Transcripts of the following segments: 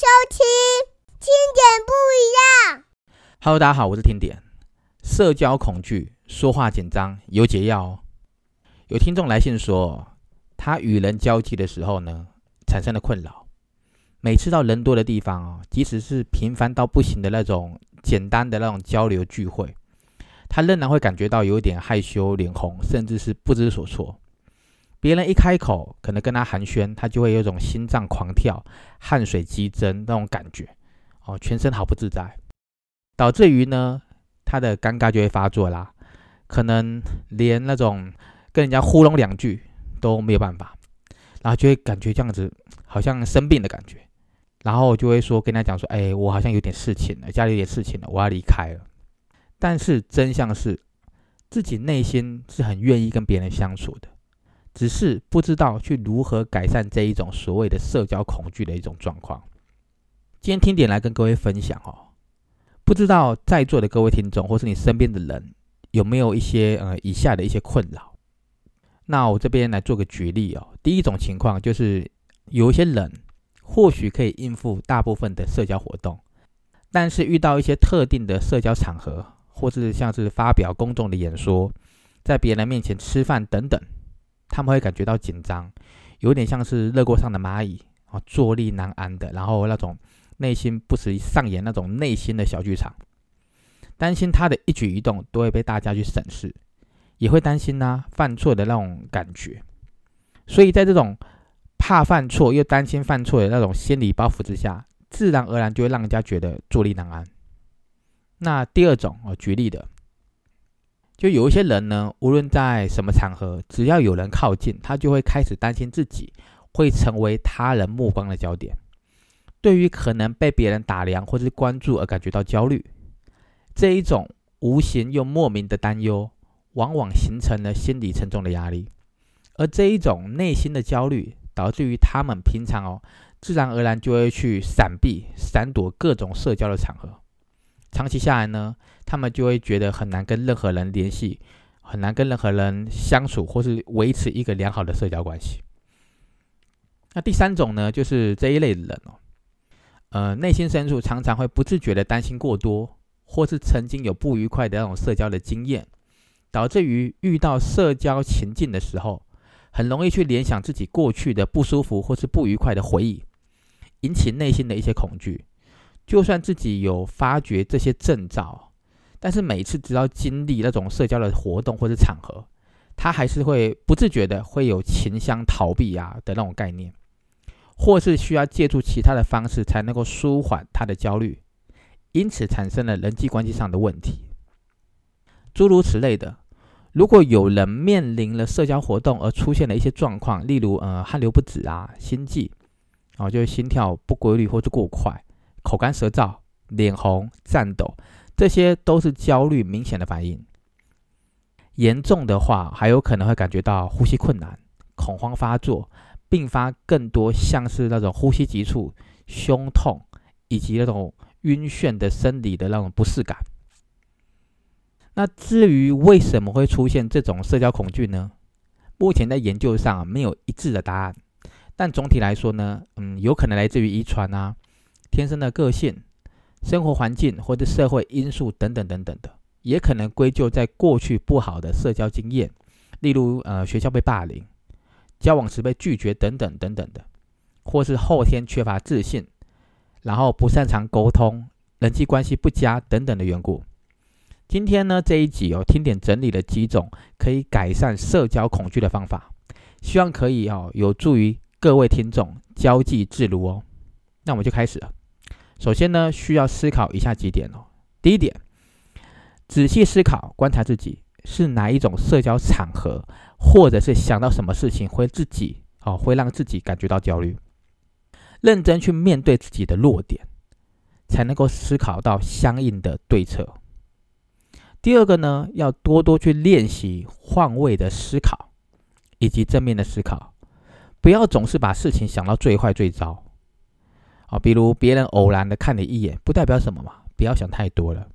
收听听点不一样。Hello，大家好，我是听点。社交恐惧、说话紧张有解药哦。有听众来信说，他与人交际的时候呢，产生了困扰。每次到人多的地方哦，即使是频繁到不行的那种简单的那种交流聚会，他仍然会感觉到有点害羞、脸红，甚至是不知所措。别人一开口，可能跟他寒暄，他就会有种心脏狂跳、汗水激增那种感觉，哦，全身好不自在，导致于呢，他的尴尬就会发作啦，可能连那种跟人家糊弄两句都没有办法，然后就会感觉这样子好像生病的感觉，然后就会说跟他讲说，哎，我好像有点事情了，家里有点事情了，我要离开了。但是真相是，自己内心是很愿意跟别人相处的。只是不知道去如何改善这一种所谓的社交恐惧的一种状况。今天听点来跟各位分享哦，不知道在座的各位听众或是你身边的人有没有一些呃以下的一些困扰？那我这边来做个举例哦。第一种情况就是有一些人或许可以应付大部分的社交活动，但是遇到一些特定的社交场合，或是像是发表公众的演说，在别人面前吃饭等等。他们会感觉到紧张，有点像是热锅上的蚂蚁啊，坐立难安的，然后那种内心不时上演那种内心的小剧场，担心他的一举一动都会被大家去审视，也会担心呢犯错的那种感觉，所以在这种怕犯错又担心犯错的那种心理包袱之下，自然而然就会让人家觉得坐立难安。那第二种哦，举例的。就有一些人呢，无论在什么场合，只要有人靠近，他就会开始担心自己会成为他人目光的焦点，对于可能被别人打量或是关注而感觉到焦虑。这一种无形又莫名的担忧，往往形成了心理沉重的压力。而这一种内心的焦虑，导致于他们平常哦，自然而然就会去闪避、闪躲各种社交的场合。长期下来呢，他们就会觉得很难跟任何人联系，很难跟任何人相处，或是维持一个良好的社交关系。那第三种呢，就是这一类人哦，呃，内心深处常常会不自觉的担心过多，或是曾经有不愉快的那种社交的经验，导致于遇到社交情境的时候，很容易去联想自己过去的不舒服或是不愉快的回忆，引起内心的一些恐惧。就算自己有发觉这些征兆，但是每次只要经历那种社交的活动或者场合，他还是会不自觉的会有情相逃避啊的那种概念，或是需要借助其他的方式才能够舒缓他的焦虑，因此产生了人际关系上的问题，诸如此类的。如果有人面临了社交活动而出现了一些状况，例如呃汗流不止啊、心悸啊，就是心跳不规律或者过快。口干舌燥、脸红、颤抖，这些都是焦虑明显的反应。严重的话，还有可能会感觉到呼吸困难、恐慌发作，并发更多像是那种呼吸急促、胸痛以及那种晕眩的生理的那种不适感。那至于为什么会出现这种社交恐惧呢？目前在研究上没有一致的答案，但总体来说呢，嗯，有可能来自于遗传啊。天生的个性、生活环境或者社会因素等等等等的，也可能归咎在过去不好的社交经验，例如呃学校被霸凌、交往时被拒绝等等等等的，或是后天缺乏自信，然后不擅长沟通、人际关系不佳等等的缘故。今天呢这一集哦，听点整理了几种可以改善社交恐惧的方法，希望可以哦有助于各位听众交际自如哦。那我们就开始了。首先呢，需要思考以下几点哦。第一点，仔细思考、观察自己是哪一种社交场合，或者是想到什么事情会自己哦，会让自己感觉到焦虑。认真去面对自己的弱点，才能够思考到相应的对策。第二个呢，要多多去练习换位的思考，以及正面的思考，不要总是把事情想到最坏最糟。啊，比如别人偶然的看你一眼，不代表什么嘛，不要想太多了；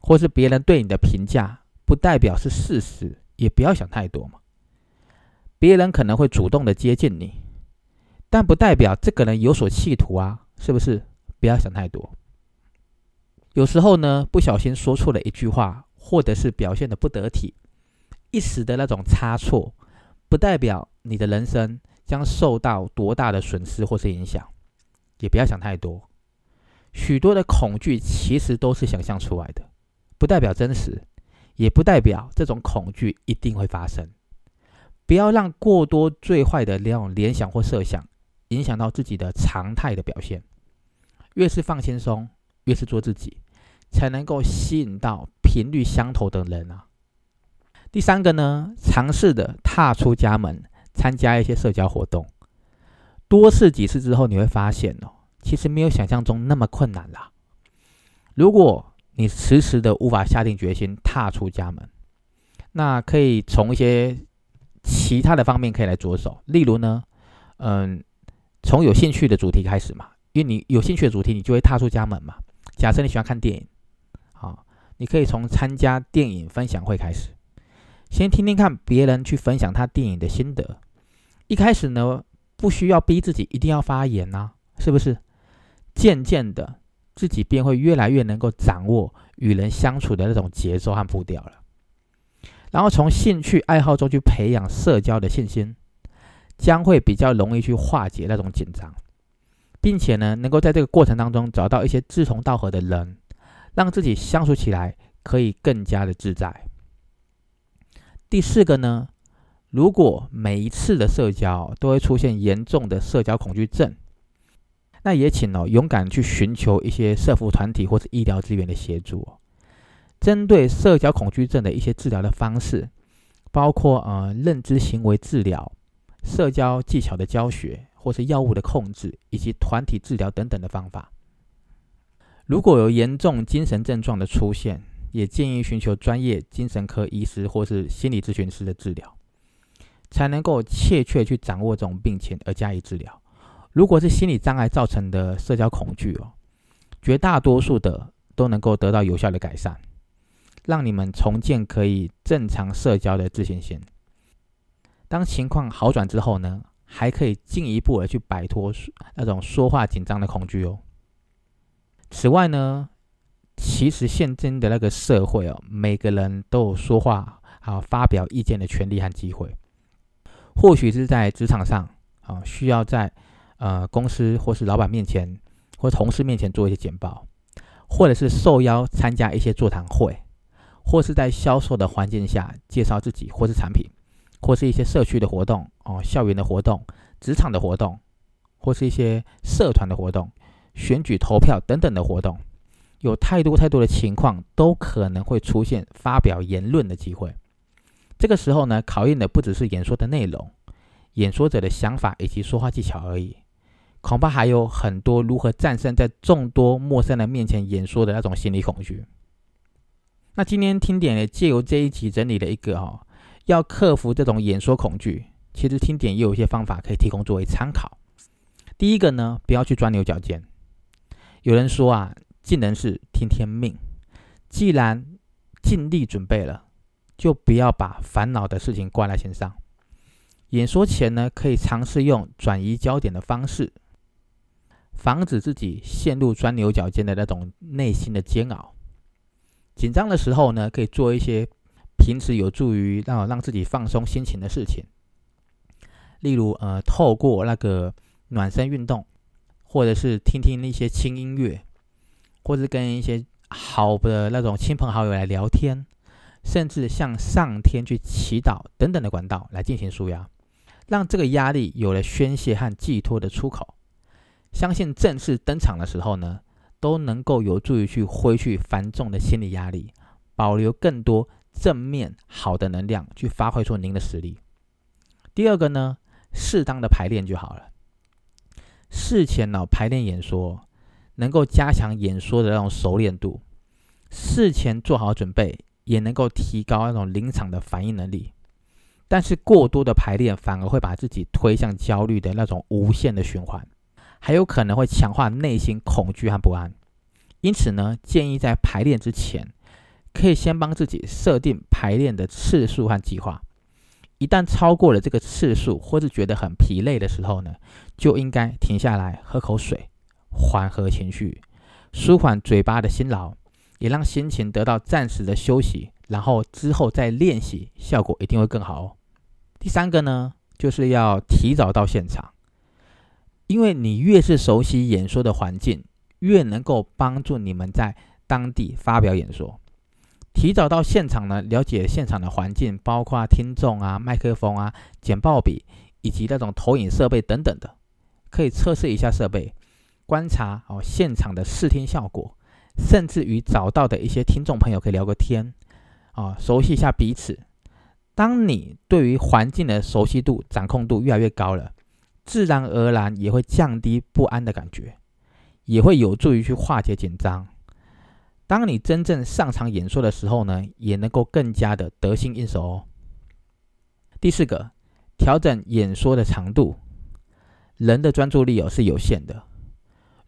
或是别人对你的评价，不代表是事实，也不要想太多嘛。别人可能会主动的接近你，但不代表这个人有所企图啊，是不是？不要想太多。有时候呢，不小心说错了一句话，或者是表现的不得体，一时的那种差错，不代表你的人生将受到多大的损失或是影响。也不要想太多，许多的恐惧其实都是想象出来的，不代表真实，也不代表这种恐惧一定会发生。不要让过多最坏的那种联想或设想影响到自己的常态的表现。越是放轻松，越是做自己，才能够吸引到频率相投的人啊。第三个呢，尝试的踏出家门，参加一些社交活动，多试几次之后，你会发现哦，其实没有想象中那么困难啦。如果你迟迟的无法下定决心踏出家门，那可以从一些其他的方面可以来着手，例如呢，嗯，从有兴趣的主题开始嘛。因为你有兴趣的主题，你就会踏出家门嘛。假设你喜欢看电影，好，你可以从参加电影分享会开始，先听听看别人去分享他电影的心得。一开始呢，不需要逼自己一定要发言呐，是不是？渐渐的，自己便会越来越能够掌握与人相处的那种节奏和步调了。然后从兴趣爱好中去培养社交的信心，将会比较容易去化解那种紧张。并且呢，能够在这个过程当中找到一些志同道合的人，让自己相处起来可以更加的自在。第四个呢，如果每一次的社交都会出现严重的社交恐惧症，那也请哦勇敢去寻求一些社服团体或者医疗资源的协助。针对社交恐惧症的一些治疗的方式，包括呃认知行为治疗、社交技巧的教学。或是药物的控制，以及团体治疗等等的方法。如果有严重精神症状的出现，也建议寻求专业精神科医师或是心理咨询师的治疗，才能够切确去掌握这种病情而加以治疗。如果是心理障碍造成的社交恐惧哦，绝大多数的都能够得到有效的改善，让你们重建可以正常社交的自信心。当情况好转之后呢？还可以进一步的去摆脱那种说话紧张的恐惧哦。此外呢，其实现今的那个社会哦，每个人都有说话啊、发表意见的权利和机会。或许是在职场上啊，需要在呃公司或是老板面前或同事面前做一些简报，或者是受邀参加一些座谈会，或是在销售的环境下介绍自己或是产品。或是一些社区的活动哦，校园的活动、职场的活动，或是一些社团的活动、选举投票等等的活动，有太多太多的情况都可能会出现发表言论的机会。这个时候呢，考验的不只是演说的内容、演说者的想法以及说话技巧而已，恐怕还有很多如何战胜在众多陌生人面前演说的那种心理恐惧。那今天听点借由这一集整理了一个哈。要克服这种演说恐惧，其实听点也有一些方法可以提供作为参考。第一个呢，不要去钻牛角尖。有人说啊，尽人事听天命。既然尽力准备了，就不要把烦恼的事情挂在心上。演说前呢，可以尝试用转移焦点的方式，防止自己陷入钻牛角尖的那种内心的煎熬。紧张的时候呢，可以做一些。平时有助于让让自己放松心情的事情，例如呃，透过那个暖身运动，或者是听听一些轻音乐，或者跟一些好的那种亲朋好友来聊天，甚至向上天去祈祷等等的管道来进行舒压，让这个压力有了宣泄和寄托的出口。相信正式登场的时候呢，都能够有助于去挥去繁重的心理压力，保留更多。正面好的能量去发挥出您的实力。第二个呢，适当的排练就好了。事前呢排练演说，能够加强演说的那种熟练度。事前做好准备，也能够提高那种临场的反应能力。但是过多的排练反而会把自己推向焦虑的那种无限的循环，还有可能会强化内心恐惧和不安。因此呢，建议在排练之前。可以先帮自己设定排练的次数和计划，一旦超过了这个次数，或是觉得很疲累的时候呢，就应该停下来喝口水，缓和情绪，舒缓嘴巴的辛劳，也让心情得到暂时的休息，然后之后再练习，效果一定会更好哦。第三个呢，就是要提早到现场，因为你越是熟悉演说的环境，越能够帮助你们在当地发表演说。提早到现场呢，了解现场的环境，包括听众啊、麦克风啊、简报笔以及那种投影设备等等的，可以测试一下设备，观察哦现场的视听效果，甚至于找到的一些听众朋友可以聊个天，啊，熟悉一下彼此。当你对于环境的熟悉度、掌控度越来越高了，自然而然也会降低不安的感觉，也会有助于去化解紧张。当你真正上场演说的时候呢，也能够更加的得心应手哦。第四个，调整演说的长度。人的专注力哦是有限的，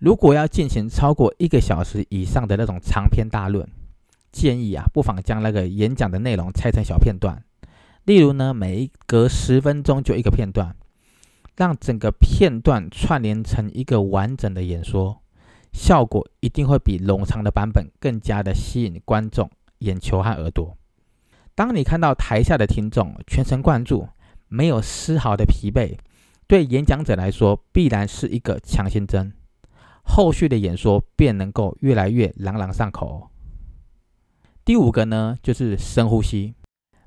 如果要进行超过一个小时以上的那种长篇大论，建议啊，不妨将那个演讲的内容拆成小片段。例如呢，每一隔十分钟就一个片段，让整个片段串联成一个完整的演说。效果一定会比冗长的版本更加的吸引观众眼球和耳朵。当你看到台下的听众全神贯注，没有丝毫的疲惫，对演讲者来说必然是一个强心针，后续的演说便能够越来越朗朗上口。第五个呢，就是深呼吸。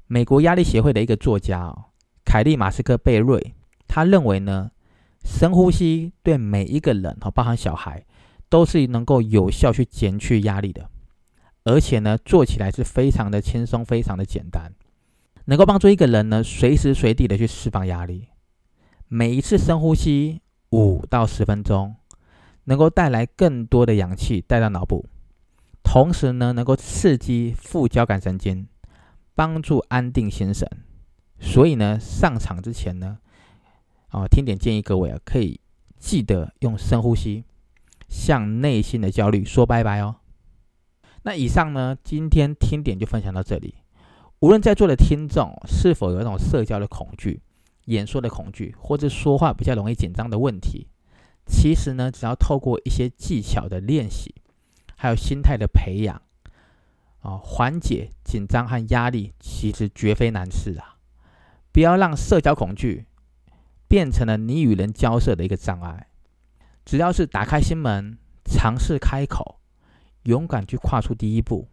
美国压力协会的一个作家哦，凯利马斯克贝瑞，他认为呢，深呼吸对每一个人哦，包含小孩。都是能够有效去减去压力的，而且呢，做起来是非常的轻松，非常的简单，能够帮助一个人呢，随时随地的去释放压力。每一次深呼吸五到十分钟，能够带来更多的氧气带到脑部，同时呢，能够刺激副交感神经，帮助安定心神。所以呢，上场之前呢，啊，听点建议各位啊，可以记得用深呼吸。向内心的焦虑说拜拜哦。那以上呢，今天听点就分享到这里。无论在座的听众是否有那种社交的恐惧、演说的恐惧，或者说话比较容易紧张的问题，其实呢，只要透过一些技巧的练习，还有心态的培养，啊，缓解紧张和压力，其实绝非难事啊。不要让社交恐惧变成了你与人交涉的一个障碍。只要是打开心门，尝试开口，勇敢去跨出第一步，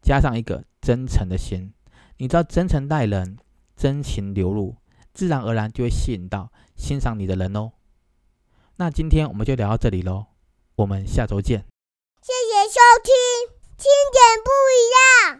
加上一个真诚的心，你知道真诚待人，真情流露，自然而然就会吸引到欣赏你的人哦。那今天我们就聊到这里喽我们下周见。谢谢收听经典不一样。